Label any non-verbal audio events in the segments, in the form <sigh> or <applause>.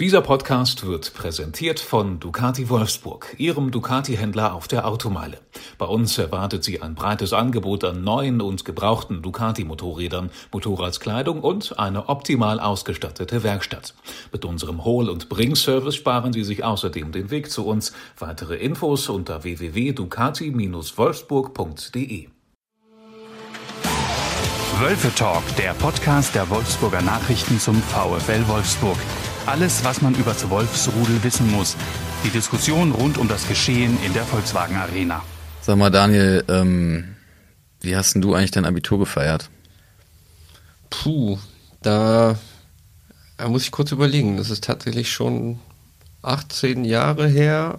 Dieser Podcast wird präsentiert von Ducati Wolfsburg, Ihrem Ducati-Händler auf der Automeile. Bei uns erwartet Sie ein breites Angebot an neuen und gebrauchten Ducati-Motorrädern, Motorradskleidung und eine optimal ausgestattete Werkstatt. Mit unserem Hol- und Bring-Service sparen Sie sich außerdem den Weg zu uns. Weitere Infos unter www.ducati-wolfsburg.de. Wölfe Talk, der Podcast der Wolfsburger Nachrichten zum VfL Wolfsburg. Alles, was man über das Wolfsrudel wissen muss. Die Diskussion rund um das Geschehen in der Volkswagen Arena. Sag mal, Daniel, ähm, wie hast denn du eigentlich dein Abitur gefeiert? Puh, da, da muss ich kurz überlegen. Das ist tatsächlich schon 18 Jahre her.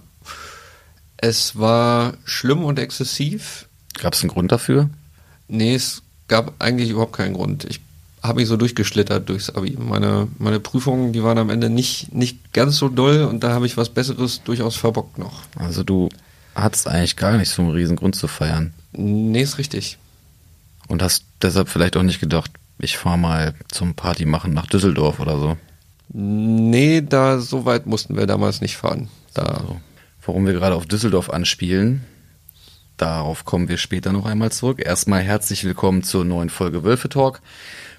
Es war schlimm und exzessiv. Gab es einen Grund dafür? Nee, es gab eigentlich überhaupt keinen Grund. Ich habe ich so durchgeschlittert durchs Abi. Meine, meine Prüfungen, die waren am Ende nicht, nicht ganz so doll und da habe ich was Besseres durchaus verbockt noch. Also du hattest eigentlich gar nicht so einen riesen Grund zu feiern. Nee, ist richtig. Und hast deshalb vielleicht auch nicht gedacht, ich fahre mal zum Party machen nach Düsseldorf oder so. Nee, da so weit mussten wir damals nicht fahren. Da. So. Warum wir gerade auf Düsseldorf anspielen, darauf kommen wir später noch einmal zurück. Erstmal herzlich willkommen zur neuen Folge Wölfe Talk.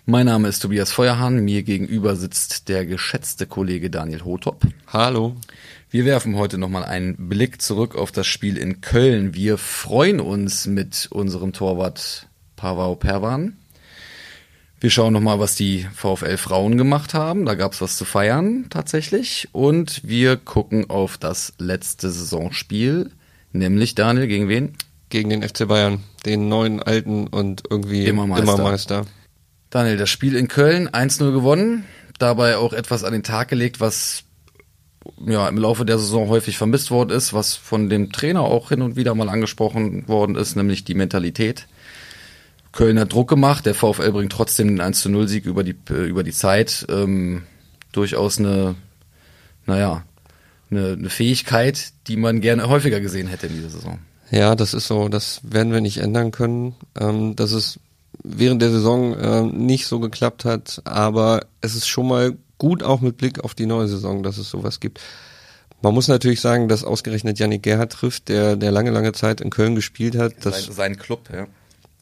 Mein Name ist Tobias Feuerhahn. Mir gegenüber sitzt der geschätzte Kollege Daniel Hotop. Hallo. Wir werfen heute nochmal einen Blick zurück auf das Spiel in Köln. Wir freuen uns mit unserem Torwart Pavao Perwan. Wir schauen nochmal, was die VfL Frauen gemacht haben. Da gab es was zu feiern tatsächlich. Und wir gucken auf das letzte Saisonspiel. Nämlich Daniel, gegen wen? Gegen den FC Bayern, den neuen alten und irgendwie Immer Meister. Daniel, das Spiel in Köln 1-0 gewonnen, dabei auch etwas an den Tag gelegt, was ja im Laufe der Saison häufig vermisst worden ist, was von dem Trainer auch hin und wieder mal angesprochen worden ist, nämlich die Mentalität. Köln hat Druck gemacht, der VfL bringt trotzdem den 1 0 Sieg über die, äh, über die Zeit. Ähm, durchaus eine, naja, eine, eine Fähigkeit, die man gerne häufiger gesehen hätte in dieser Saison. Ja, das ist so, das werden wir nicht ändern können. Ähm, das ist während der Saison äh, nicht so geklappt hat, aber es ist schon mal gut auch mit Blick auf die neue Saison, dass es sowas gibt. Man muss natürlich sagen, dass ausgerechnet Yannick Gerhardt trifft, der, der lange, lange Zeit in Köln gespielt hat. Das sein, sein Club, ja.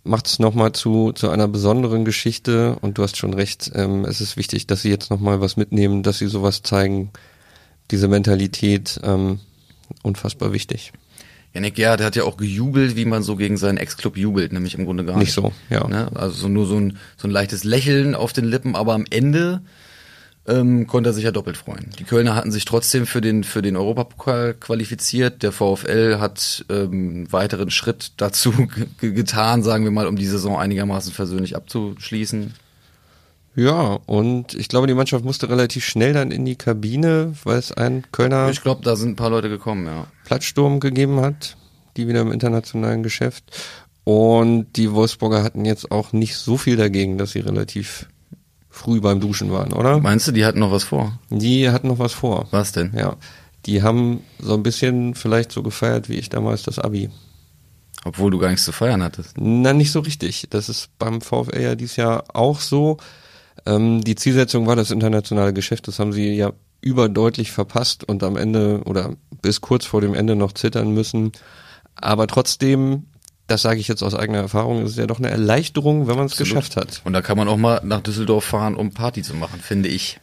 Macht es nochmal zu, zu einer besonderen Geschichte und du hast schon recht, ähm, es ist wichtig, dass sie jetzt nochmal was mitnehmen, dass sie sowas zeigen, diese Mentalität, ähm, unfassbar wichtig. Janik Gerhardt hat ja auch gejubelt, wie man so gegen seinen Ex-Club jubelt, nämlich im Grunde gar nicht. Nicht so, ja. Ne? Also nur so ein, so ein leichtes Lächeln auf den Lippen, aber am Ende ähm, konnte er sich ja doppelt freuen. Die Kölner hatten sich trotzdem für den, für den Europapokal qualifiziert. Der VfL hat ähm, einen weiteren Schritt dazu <laughs> getan, sagen wir mal, um die Saison einigermaßen versöhnlich abzuschließen. Ja, und ich glaube, die Mannschaft musste relativ schnell dann in die Kabine, weil es ein Kölner Ich glaube, da sind ein paar Leute gekommen, ja. Platzsturm gegeben hat, die wieder im internationalen Geschäft. Und die Wolfsburger hatten jetzt auch nicht so viel dagegen, dass sie relativ früh beim Duschen waren, oder? Meinst du, die hatten noch was vor? Die hatten noch was vor. Was denn? Ja. Die haben so ein bisschen vielleicht so gefeiert wie ich damals das Abi. Obwohl du gar nichts zu feiern hattest. Na, nicht so richtig. Das ist beim VfL ja dieses Jahr auch so. Ähm, die Zielsetzung war das internationale Geschäft. Das haben sie ja überdeutlich verpasst und am Ende oder bis kurz vor dem Ende noch zittern müssen. Aber trotzdem, das sage ich jetzt aus eigener Erfahrung, ist es ja doch eine Erleichterung, wenn man es geschafft hat. Und da kann man auch mal nach Düsseldorf fahren, um Party zu machen, finde ich.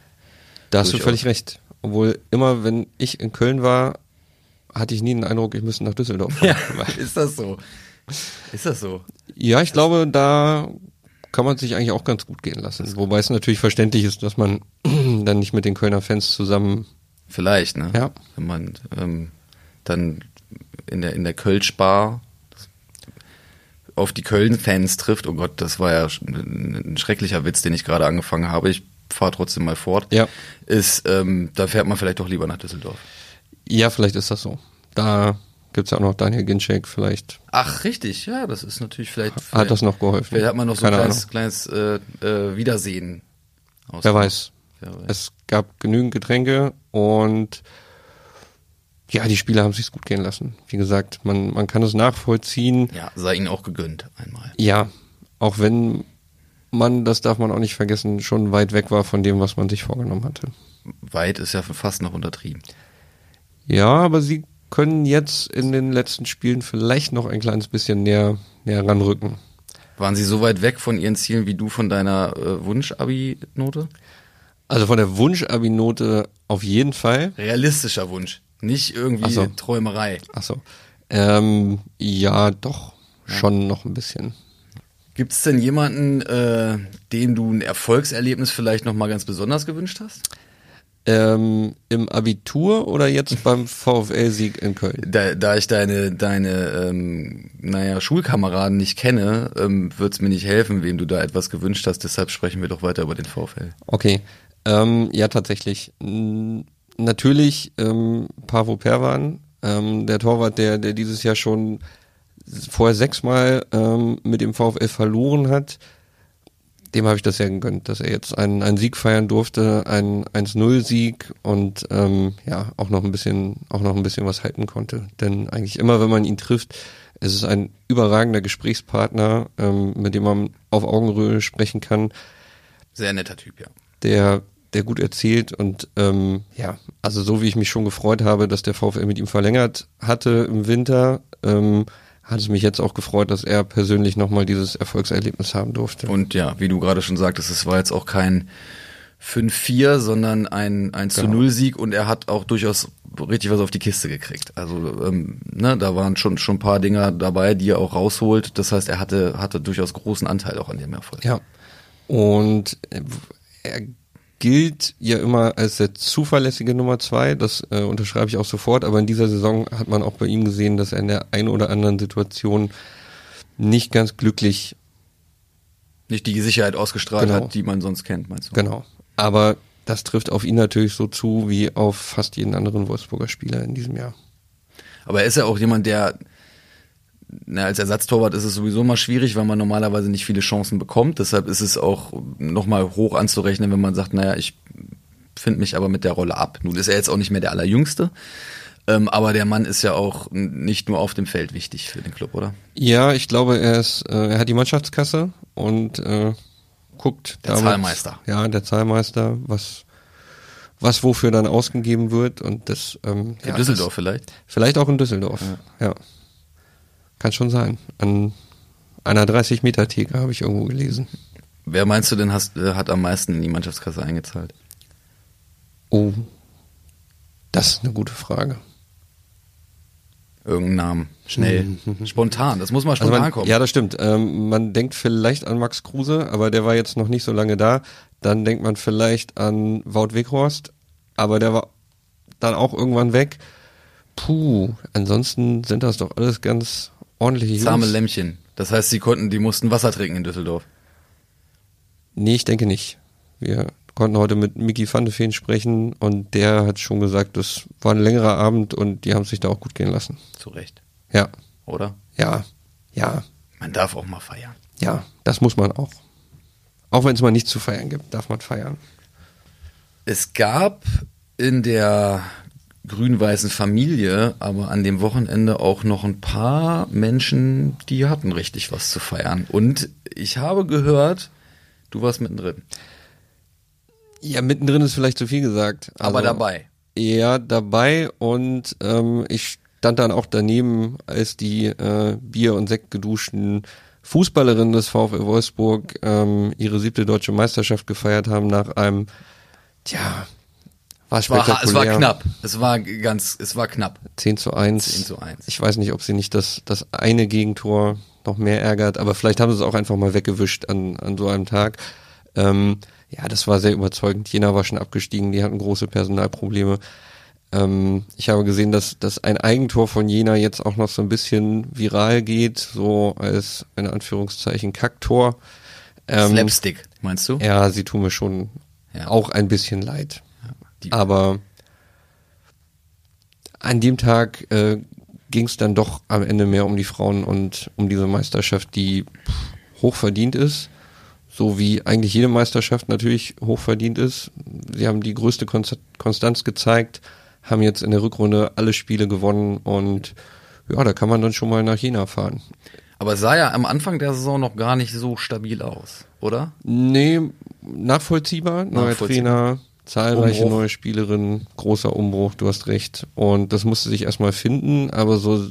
Da hast du völlig recht. Obwohl immer, wenn ich in Köln war, hatte ich nie den Eindruck, ich müsste nach Düsseldorf fahren. <laughs> ist das so? Ist das so? Ja, ich glaube, da kann man sich eigentlich auch ganz gut gehen lassen. Wobei es natürlich verständlich ist, dass man <clears throat> dann nicht mit den Kölner Fans zusammen. Vielleicht, ne? Ja. Wenn man ähm, dann in der in der Kölsch-Bar auf die Köln-Fans trifft. Oh Gott, das war ja ein schrecklicher Witz, den ich gerade angefangen habe. Ich fahre trotzdem mal fort. Ja. Ist, ähm, da fährt man vielleicht doch lieber nach Düsseldorf. Ja, vielleicht ist das so. Da gibt's ja auch noch Daniel Ginczek, vielleicht Ach, richtig, ja, das ist natürlich vielleicht. hat das noch geholfen. Vielleicht hat man noch so ein kleines, kleines äh, äh, Wiedersehen. Wer weiß. Wer weiß. Es gab genügend Getränke und ja, die Spieler haben sich's gut gehen lassen. Wie gesagt, man, man kann es nachvollziehen. Ja, sei ihnen auch gegönnt einmal. Ja, auch wenn man, das darf man auch nicht vergessen, schon weit weg war von dem, was man sich vorgenommen hatte. weit ist ja fast noch untertrieben. Ja, aber sie können jetzt in den letzten Spielen vielleicht noch ein kleines bisschen näher, näher ranrücken. Waren sie so weit weg von ihren Zielen wie du von deiner äh, Wunsch-Abi-Note? Also von der Wunsch-Abi-Note auf jeden Fall. Realistischer Wunsch, nicht irgendwie Ach so. Träumerei. Ach so. Ähm, ja, doch, schon noch ein bisschen. Gibt es denn jemanden, äh, dem du ein Erfolgserlebnis vielleicht noch mal ganz besonders gewünscht hast? Ähm, Im Abitur oder jetzt <laughs> beim VfL-Sieg in Köln? Da, da ich deine, deine ähm, naja, Schulkameraden nicht kenne, ähm, wird es mir nicht helfen, wem du da etwas gewünscht hast. Deshalb sprechen wir doch weiter über den VfL. Okay. Ähm, ja, tatsächlich. Natürlich ähm, Pavo Perwan, ähm, der Torwart, der, der dieses Jahr schon vorher sechsmal ähm, mit dem VfL verloren hat. Dem habe ich das ja gegönnt, dass er jetzt einen, einen Sieg feiern durfte, einen 1-0-Sieg und ähm, ja, auch noch ein bisschen, auch noch ein bisschen was halten konnte. Denn eigentlich immer, wenn man ihn trifft, es ist ein überragender Gesprächspartner, ähm, mit dem man auf Augenhöhe sprechen kann Sehr netter Typ, ja. der, der gut erzählt und ähm, ja, also so wie ich mich schon gefreut habe, dass der VfL mit ihm verlängert hatte im Winter, ähm, hat es mich jetzt auch gefreut, dass er persönlich nochmal dieses Erfolgserlebnis haben durfte. Und ja, wie du gerade schon sagtest, es war jetzt auch kein 5-4, sondern ein 1 zu Genau. 0 Sieg und er hat auch durchaus richtig was auf die Kiste gekriegt. Also ähm, ne, da waren schon schon ein paar Dinger dabei, die er auch rausholt. Das heißt, er hatte hatte durchaus großen Anteil auch an dem Erfolg. Ja. Und äh, er gilt ja immer als der zuverlässige Nummer zwei, das äh, unterschreibe ich auch sofort, aber in dieser Saison hat man auch bei ihm gesehen, dass er in der einen oder anderen Situation nicht ganz glücklich Nicht die Sicherheit ausgestrahlt Genau. hat, die man sonst kennt, meinst du? Genau. Aber das trifft auf ihn natürlich so zu wie auf fast jeden anderen Wolfsburger Spieler in diesem Jahr. Aber er ist ja auch jemand, der na, als Ersatztorwart ist es sowieso mal schwierig, weil man normalerweise nicht viele Chancen bekommt. Deshalb ist es auch nochmal hoch anzurechnen, wenn man sagt, naja, ich finde mich aber mit der Rolle ab. Nun ist er jetzt auch nicht mehr der Allerjüngste, ähm, aber der Mann ist ja auch nicht nur auf dem Feld wichtig für den Club, oder? Ja, ich glaube, er ist, äh, er hat die Mannschaftskasse und äh, guckt Der Zahlmeister. Ja, der Zahlmeister, was was wofür dann ausgegeben wird und das ähm, Für ja, Düsseldorf Das, vielleicht. vielleicht auch in Düsseldorf. Ja. Kann schon sein. An einer 30 Meter Theke habe ich irgendwo gelesen. Wer meinst du denn hast, äh, hat am meisten in die Mannschaftskasse eingezahlt? Oh, das ist eine gute Frage. Irgendeinen Namen. Schnell. Spontan. Das muss mal Also spontan man, kommen. ja, das stimmt. Ähm, man denkt vielleicht an Max Kruse, aber der war jetzt noch nicht so lange da. Dann denkt man vielleicht an Wout Weghorst, aber der war dann auch irgendwann weg. Puh, ansonsten sind das doch alles ganz ordentliche Zahme Jungs. Lämmchen. Das heißt, sie konnten, die mussten Wasser trinken in Düsseldorf. Nee, ich denke nicht. Wir konnten heute mit van de Veen sprechen und der hat schon gesagt, das war ein längerer Abend und die haben sich da auch gut gehen lassen. Zu Recht. Ja, Oder? ja, ja, Man darf auch mal feiern. ja, das muss man auch. Auch wenn es mal nichts zu feiern gibt, darf man feiern. Es gab in der grün-weißen Familie, aber an dem Wochenende auch noch ein paar Menschen, die hatten richtig was zu feiern. Und ich habe gehört, du warst mittendrin. Ja, mittendrin ist vielleicht zu viel gesagt. Aber Also, dabei. Ja, dabei und ähm, ich stand dann auch daneben, als die äh, Bier- und Sekt geduschten Fußballerinnen des VfL Wolfsburg ähm, ihre siebte deutsche Meisterschaft gefeiert haben nach einem, tja, war Es war, spektakulär. es war knapp. Es war ganz, es war knapp. 10 zu 1. 10 zu 1. Ich weiß nicht, ob sie nicht das, das eine Gegentor noch mehr ärgert, aber vielleicht haben sie es auch einfach mal weggewischt an, an so einem Tag. Ähm, ja, das war sehr überzeugend. Jena war schon abgestiegen, die hatten große Personalprobleme. Ähm, ich habe gesehen, dass, dass ein Eigentor von Jena jetzt auch noch so ein bisschen viral geht, so als in Anführungszeichen Kacktor. Ähm, Slapstick, meinst du? ja, sie tun mir schon Ja. auch ein bisschen leid. Die- Aber an dem Tag äh, ging es dann doch am Ende mehr um die Frauen und um diese Meisterschaft, die pff, hochverdient ist. So wie eigentlich jede Meisterschaft natürlich hochverdient ist. Sie haben die größte Konst- Konstanz gezeigt, haben jetzt in der Rückrunde alle Spiele gewonnen und ja, da kann man dann schon mal nach Jena fahren. Aber es sah ja am Anfang der Saison noch gar nicht so stabil aus, oder? Nee, nachvollziehbar. Neuer. Trainer, Zahlreiche Umbruch. neue Spielerinnen, großer Umbruch, du hast recht. Und das musste sich erstmal finden, aber so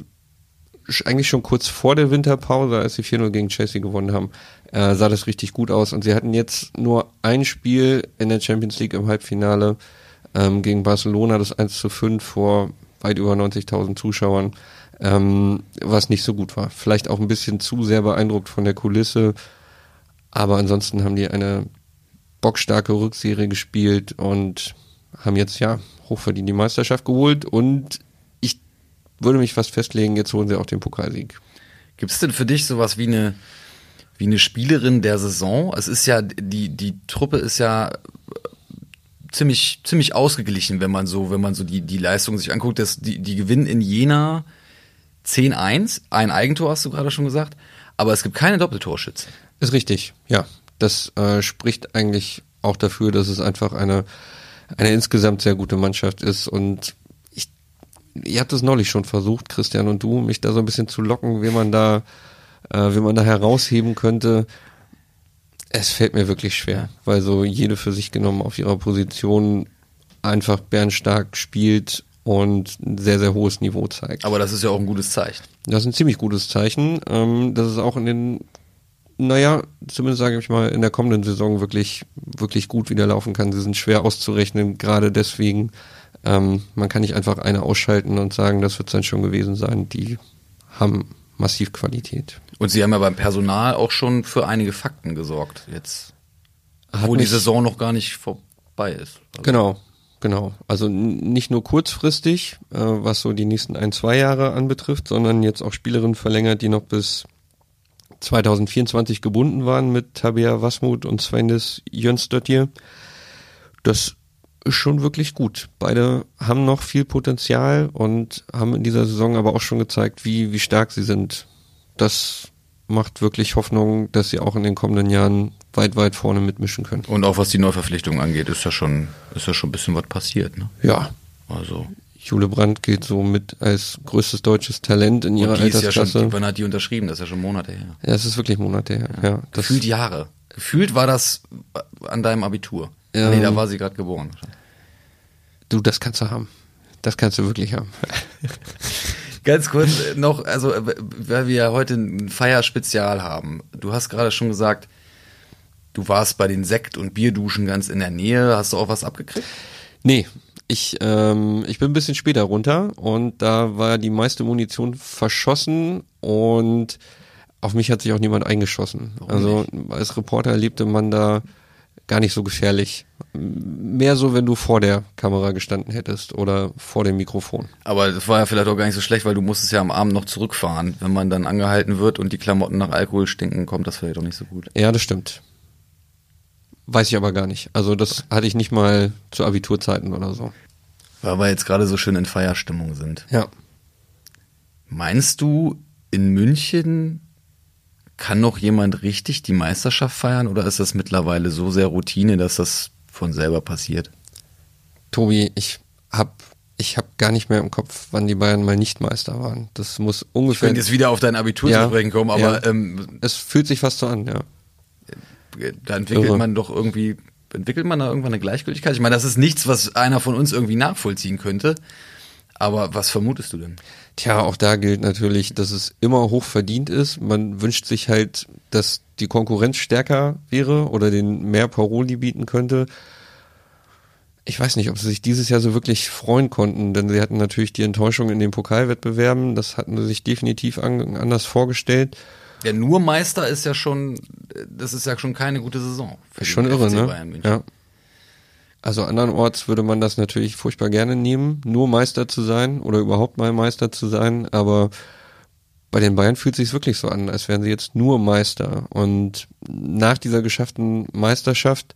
eigentlich schon kurz vor der Winterpause, als sie 4-0 gegen Chelsea gewonnen haben, äh, sah das richtig gut aus. Und sie hatten jetzt nur ein Spiel in der Champions League im Halbfinale ähm, gegen Barcelona, das 1 zu 5 vor weit über 90.000 Zuschauern, ähm, was nicht so gut war. Vielleicht auch ein bisschen zu sehr beeindruckt von der Kulisse, aber ansonsten haben die eine bockstarke Rückserie gespielt und haben jetzt ja hochverdient die Meisterschaft geholt und ich würde mich fast festlegen, jetzt holen sie auch den Pokalsieg. Gibt es denn für dich sowas wie eine, wie eine Spielerin der Saison? Es ist ja, die, die Truppe ist ja äh, ziemlich, ziemlich ausgeglichen, wenn man so, wenn man so die, die Leistung sich anguckt. Das, die, die gewinnen in Jena 10-1, ein Eigentor hast du gerade schon gesagt, aber es gibt keine Doppeltorschütze. Ist richtig, ja. Das äh, spricht eigentlich auch dafür, dass es einfach eine, eine insgesamt sehr gute Mannschaft ist und ich, ihr habt es neulich schon versucht, Christian und du, mich da so ein bisschen zu locken, wie man da, äh, wie man da herausheben könnte. Es fällt mir wirklich schwer, weil so jede für sich genommen auf ihrer Position einfach bärenstark spielt und ein sehr, sehr hohes Niveau zeigt. Aber das ist ja auch ein gutes Zeichen. Das ist ein ziemlich gutes Zeichen, ähm, dass es auch in den, naja, zumindest sage ich mal, in der kommenden Saison wirklich, wirklich gut wieder laufen kann. Sie sind schwer auszurechnen, gerade deswegen. Ähm, man kann nicht einfach eine ausschalten und sagen, das wird dann schon gewesen sein. Die haben massiv Qualität. Und sie haben ja beim Personal auch schon für einige Fakten gesorgt, jetzt, Hat wo die Saison noch gar nicht vorbei ist. Also, Genau, genau. Also nicht nur kurzfristig, äh, was so die nächsten ein, zwei Jahre anbetrifft, sondern jetzt auch Spielerinnen verlängert, die noch bis 2024 gebunden waren mit Tabea Wasmut und Svendis Jönsdottir. Das ist schon wirklich gut. Beide haben noch viel Potenzial und haben in dieser Saison aber auch schon gezeigt, wie, wie stark sie sind. Das macht wirklich Hoffnung, dass sie auch in den kommenden Jahren weit, weit vorne mitmischen können. Und auch was die Neuverpflichtung angeht, ist ja schon, ist ja schon ein bisschen was passiert, ne? Ja, Also, Jule Brandt gilt so mit als größtes deutsches Talent in ihrer und die ist ja schon, Altersklasse. wann hat die unterschrieben? Das ist ja schon Monate her. ja, es ist wirklich Monate her. Ja, das, Gefühlt Jahre. Gefühlt war das an deinem Abitur. Ja. Nee, da war sie gerade geboren. du, das kannst du haben. Das kannst du wirklich haben. <laughs> Ganz kurz noch, also äh, weil wir ja heute ein Feierspezial haben. Du hast gerade schon gesagt, du warst bei den Sekt- und Bierduschen ganz in der Nähe. Hast du auch was abgekriegt? Nee, ich, ähm, ich bin ein bisschen später runter und da war die meiste Munition verschossen und auf mich hat sich auch niemand eingeschossen. also als Reporter erlebte man da gar nicht so gefährlich. Mehr so, wenn du vor der Kamera gestanden hättest oder vor dem Mikrofon. Aber das war ja vielleicht auch gar nicht so schlecht, weil du musstest ja am Abend noch zurückfahren. Wenn man dann angehalten wird und die Klamotten nach Alkohol stinken, kommt das vielleicht auch nicht so gut. Ja, das stimmt. Weiß ich aber gar nicht. Also das hatte ich nicht mal zu Abiturzeiten oder so. Weil wir jetzt gerade so schön in Feierstimmung sind. Ja. Meinst du, in München kann noch jemand richtig die Meisterschaft feiern oder ist das mittlerweile so sehr Routine, dass das von selber passiert? Tobi, ich hab ich hab gar nicht mehr im Kopf, wann die Bayern mal nicht Meister waren. Das muss Ich ungefähr. könnte jetzt wieder auf dein Abitur Ja, zu sprechen kommen, aber ja. ähm, es fühlt sich fast so an, ja. Da entwickelt Irre. man doch irgendwie, entwickelt man da irgendwann eine Gleichgültigkeit? Ich meine, das ist nichts, was einer von uns irgendwie nachvollziehen könnte. Aber was vermutest du denn? Tja, auch da gilt natürlich, dass es immer hoch verdient ist. Man wünscht sich halt, dass die Konkurrenz stärker wäre oder den mehr Paroli bieten könnte. Ich weiß nicht, ob sie sich dieses Jahr so wirklich freuen konnten, denn sie hatten natürlich die Enttäuschung in den Pokalwettbewerben. Das hatten sie sich definitiv an, anders vorgestellt. Der nur Meister ist ja schon, das ist ja schon keine gute Saison. Ist schon irre, ne? Ja. Also andernorts würde man das natürlich furchtbar gerne nehmen, nur Meister zu sein oder überhaupt mal Meister zu sein, aber bei den Bayern fühlt sich wirklich so an, als wären sie jetzt nur Meister. Und nach dieser geschafften Meisterschaft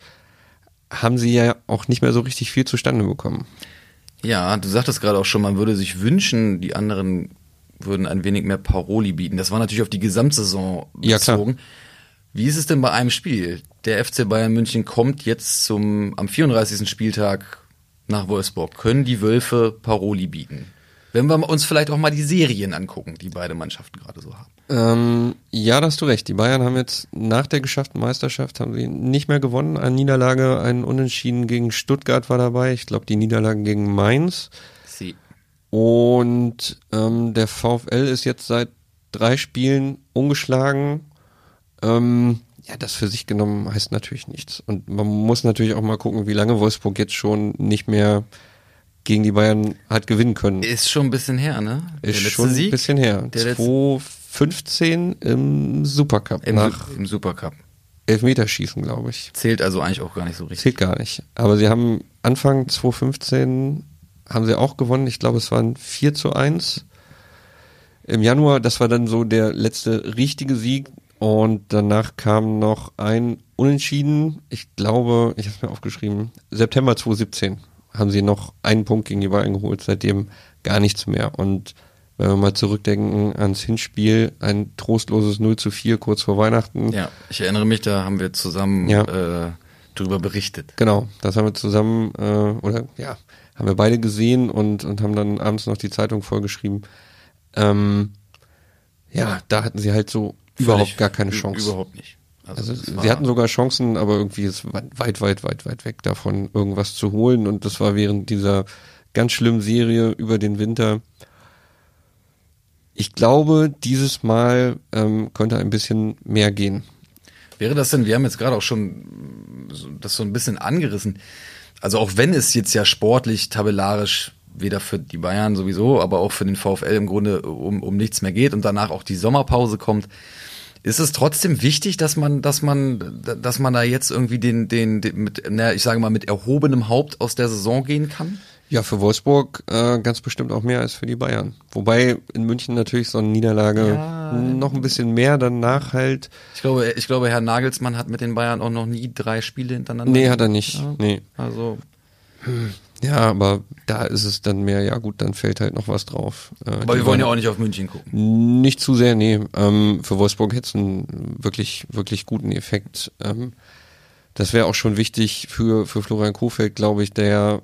haben sie ja auch nicht mehr so richtig viel zustande bekommen. Ja, du sagtest gerade auch schon, man würde sich wünschen, die anderen würden ein wenig mehr Paroli bieten. Das war natürlich auf die Gesamtsaison Ja, bezogen. Wie ist es denn bei einem Spiel? Der FC Bayern München kommt jetzt zum am 34. Spieltag nach Wolfsburg. Können die Wölfe Paroli bieten? Wenn wir uns vielleicht auch mal die Serien angucken, die beide Mannschaften gerade so haben. Ähm, ja, da hast du recht. Die Bayern haben jetzt nach der geschafften Meisterschaft haben sie nicht mehr gewonnen. Eine Niederlage, ein Unentschieden gegen Stuttgart war dabei. Ich glaube, die Niederlagen gegen Mainz. Und ähm, der VfL ist jetzt seit drei Spielen ungeschlagen. Ähm, ja, das für sich genommen heißt natürlich nichts. Und man muss natürlich auch mal gucken, wie lange Wolfsburg jetzt schon nicht mehr gegen die Bayern hat gewinnen können. Ist schon ein bisschen her, ne? Der ist schon ein bisschen her. Der 2015 im Supercup Im, nach im Supercup. Elfmeterschießen, glaube ich. Zählt also eigentlich auch gar nicht so richtig. Zählt gar nicht. Aber sie haben Anfang 2015 haben sie auch gewonnen. Ich glaube, es waren 4 zu 1. Im Januar, das war dann so der letzte richtige Sieg. Und danach kam noch ein Unentschieden. Ich glaube, ich habe es mir aufgeschrieben, September 2017 haben sie noch einen Punkt gegen die Bayern geholt, seitdem gar nichts mehr. Und wenn wir mal zurückdenken ans Hinspiel, ein trostloses 0 zu 4 kurz vor Weihnachten. Ja, ich erinnere mich, da haben wir zusammen Ja. äh, drüber berichtet. Genau, das haben wir zusammen, äh, oder ja, haben wir beide gesehen und, und haben dann abends noch die Zeitung vollgeschrieben. Ähm, ja, da hatten sie halt so überhaupt gar keine Chance. Überhaupt nicht. Also war- sie hatten sogar Chancen, aber irgendwie ist weit, weit, weit, weit weg davon, irgendwas zu holen. Und das war während dieser ganz schlimmen Serie über den Winter. Ich glaube, dieses Mal ähm, könnte ein bisschen mehr gehen. Wäre das denn, wir haben jetzt gerade auch schon das so ein bisschen angerissen. Also auch wenn es jetzt ja sportlich, tabellarisch weder für die Bayern sowieso, aber auch für den VfL im Grunde um, um nichts mehr geht und danach auch die Sommerpause kommt, ist es trotzdem wichtig, dass man, dass man, dass man da jetzt irgendwie den, den, den mit, na, ich sage mal, mit erhobenem Haupt aus der Saison gehen kann? Ja, für Wolfsburg äh, ganz bestimmt auch mehr als für die Bayern. Wobei in München natürlich so eine Niederlage Ja. noch ein bisschen mehr danach halt. Ich glaube, ich glaube, Herr Nagelsmann hat mit den Bayern auch noch nie drei Spiele hintereinander. Nee, hat er nicht. Ja. Nee. Also Ja, aber da ist es dann mehr, ja gut, dann fällt halt noch was drauf. Äh, Aber wir wollen ja auch nicht auf München gucken. Nicht zu sehr, nee. Ähm, für Wolfsburg hätte es einen wirklich, wirklich guten Effekt. Ähm, das wäre auch schon wichtig für, für Florian Kofeld, glaube ich, der,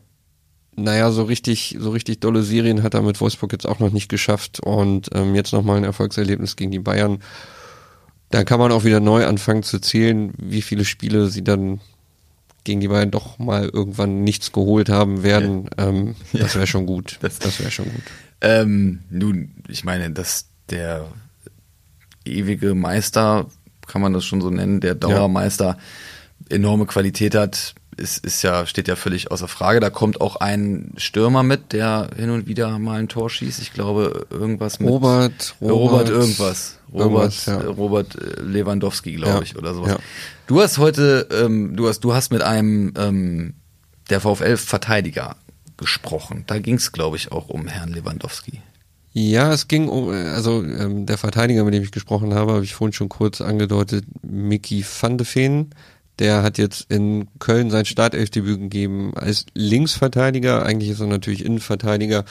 naja, so richtig, so richtig dolle Serien hat er mit Wolfsburg jetzt auch noch nicht geschafft und ähm, jetzt nochmal ein Erfolgserlebnis gegen die Bayern. Da kann man auch wieder neu anfangen zu zählen, wie viele Spiele sie dann gegen die Bayern doch mal irgendwann nichts geholt haben werden. Ähm, Das wäre schon gut. Das- Das, wäre schon gut. Ähm, nun, ich meine, dass der ewige Meister, kann man das schon so nennen, der Dauermeister enorme Qualität hat, ist, ist ja, steht ja völlig außer Frage. Da kommt auch ein Stürmer mit, der hin und wieder mal ein Tor schießt. Ich glaube, irgendwas mit Robert, Robert, Robert, irgendwas. Robert, ja. äh, Robert äh, Lewandowski, glaube Ja, ich, oder sowas. ja. Du hast heute, ähm, du hast, du hast mit einem ähm, der VfL-Verteidiger gesprochen. Da ging es, glaube ich, auch um Herrn Lewandowski. Ja, es ging um, also ähm, der Verteidiger, mit dem ich gesprochen habe, habe ich vorhin schon kurz angedeutet, Mickey van de Veen. Der hat jetzt in Köln sein Startelfdebüt gegeben als Linksverteidiger. Eigentlich ist er natürlich Innenverteidiger.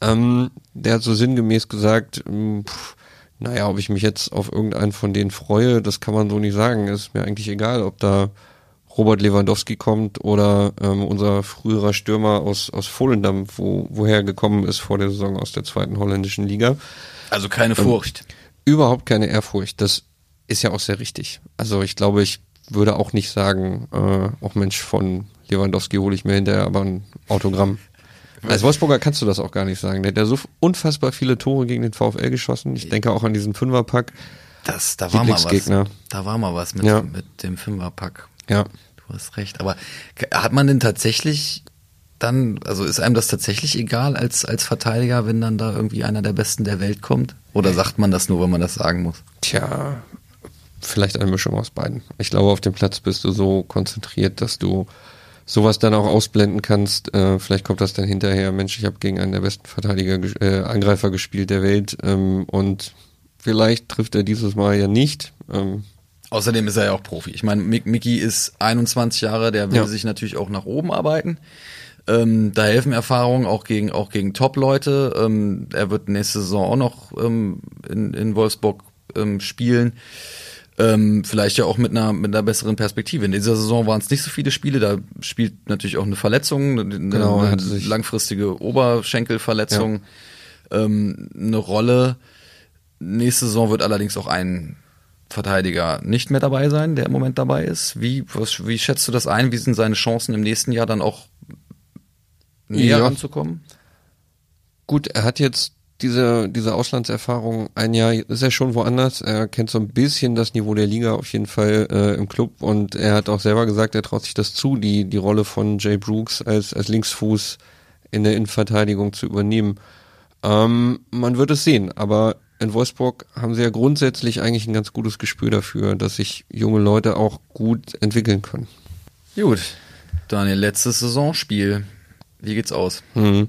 Ähm, der hat so sinngemäß gesagt, ähm, pff, naja, ob ich mich jetzt auf irgendeinen von denen freue, das kann man so nicht sagen. Ist mir eigentlich egal, ob da Robert Lewandowski kommt oder ähm, unser früherer Stürmer aus, aus Volendam, wo, woher er gekommen ist vor der Saison aus der zweiten holländischen Liga. Also keine Furcht. Überhaupt keine Ehrfurcht. Das ist ja auch sehr richtig. Also ich glaube, ich würde auch nicht sagen, äh, auch Mensch, von Lewandowski hole ich mir hinterher aber ein Autogramm. Als Wolfsburger kannst du das auch gar nicht sagen. Der hat ja so unfassbar viele Tore gegen den VfL geschossen. Ich denke auch an diesen Fünferpack. Das, da war mal was. Da war mal was mit, Ja. mit dem Fünferpack. Ja. Du hast recht. Aber hat man denn tatsächlich dann, also ist einem das tatsächlich egal als, als Verteidiger, wenn dann da irgendwie einer der Besten der Welt kommt? Oder sagt man das nur, wenn man das sagen muss? Tja, vielleicht eine Mischung aus beiden. Ich glaube, auf dem Platz bist du so konzentriert, dass du sowas dann auch ausblenden kannst. Äh, vielleicht kommt das dann hinterher, Mensch, ich habe gegen einen der besten Verteidiger, äh, Angreifer gespielt der Welt ähm, und vielleicht trifft er dieses Mal ja nicht. Ähm, Außerdem ist er ja auch Profi. Ich meine, Mick, Mickey ist 21 Jahre, der will Ja. sich natürlich auch nach oben arbeiten. Ähm, da helfen Erfahrungen auch gegen auch gegen Top-Leute. Ähm, er wird nächste Saison auch noch ähm, in, in Wolfsburg ähm, spielen. Ähm, vielleicht ja auch mit einer mit einer besseren Perspektive. In dieser Saison waren es nicht so viele Spiele. Da spielt natürlich auch eine Verletzung, eine, Genau, eine langfristige Oberschenkelverletzung. ähm, eine Rolle. Nächste Saison wird allerdings auch ein Verteidiger nicht mehr dabei sein, der im Moment dabei ist. Wie, was, wie schätzt du das ein? Wie sind seine Chancen im nächsten Jahr dann auch näher Ja. ranzukommen? Gut, er hat jetzt diese, diese Auslandserfahrung, ein Jahr ist er schon woanders. Er kennt so ein bisschen das Niveau der Liga auf jeden Fall äh, im Club und er hat auch selber gesagt, er traut sich das zu, die, die Rolle von Jay Brooks als, als Linksfuß in der Innenverteidigung zu übernehmen. Ähm, man wird es sehen, aber in Wolfsburg haben sie ja grundsätzlich eigentlich ein ganz gutes Gespür dafür, dass sich junge Leute auch gut entwickeln können. Gut. Daniel, letztes Saisonspiel. Wie geht's aus? Mhm.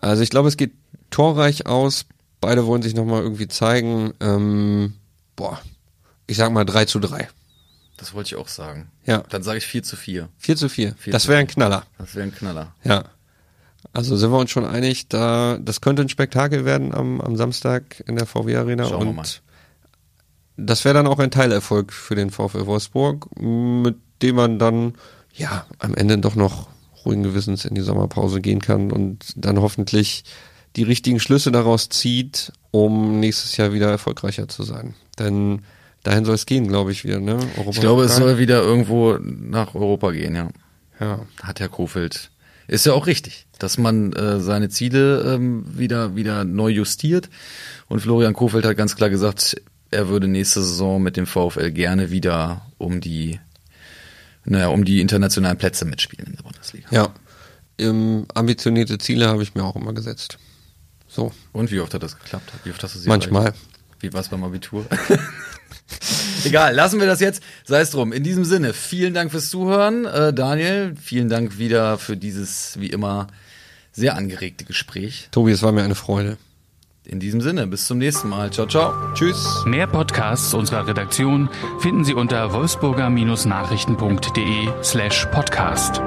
Also ich glaube, es geht torreich aus. Beide wollen sich nochmal irgendwie zeigen. Ähm, boah, ich sag mal 3 zu 3. Das wollte ich auch sagen. Ja. Dann sage ich 4 zu 4. 4 zu 4. 4 Das wäre ein Knaller. Das wäre ein Knaller. Ja. Also sind wir uns schon einig, da das könnte ein Spektakel werden am, am Samstag in der VW Arena Schauen wir und mal. das wäre dann auch ein Teilerfolg für den VfL Wolfsburg, mit dem man dann ja am Ende doch noch ruhigen Gewissens in die Sommerpause gehen kann und dann hoffentlich die richtigen Schlüsse daraus zieht, um nächstes Jahr wieder erfolgreicher zu sein. Denn dahin soll es gehen, glaube ich, wieder. Ne? Ich glaube, es soll wieder irgendwo nach Europa gehen, ja. ja. Hat Herr Kofeld. Ist ja auch richtig, dass man äh, seine Ziele ähm, wieder, wieder neu justiert. Und Florian Kofeld hat ganz klar gesagt, er würde nächste Saison mit dem VfL gerne wieder um die, naja, um die internationalen Plätze mitspielen in der Bundesliga. Ja. Ähm, ambitionierte Ziele habe ich mir auch immer gesetzt. So. Und wie oft hat das geklappt? Wie oft hast du sie Manchmal. erreicht? Wie war es beim Abitur? Egal, lassen wir das jetzt. Sei es drum. In diesem Sinne, vielen Dank fürs Zuhören. Äh, Daniel, vielen Dank wieder für dieses, wie immer, sehr angeregte Gespräch. Tobi, es war mir eine Freude. In diesem Sinne, bis zum nächsten Mal. Ciao, ciao. Tschüss. Mehr Podcasts unserer Redaktion finden Sie unter wolfsburger-nachrichten.de slash podcast.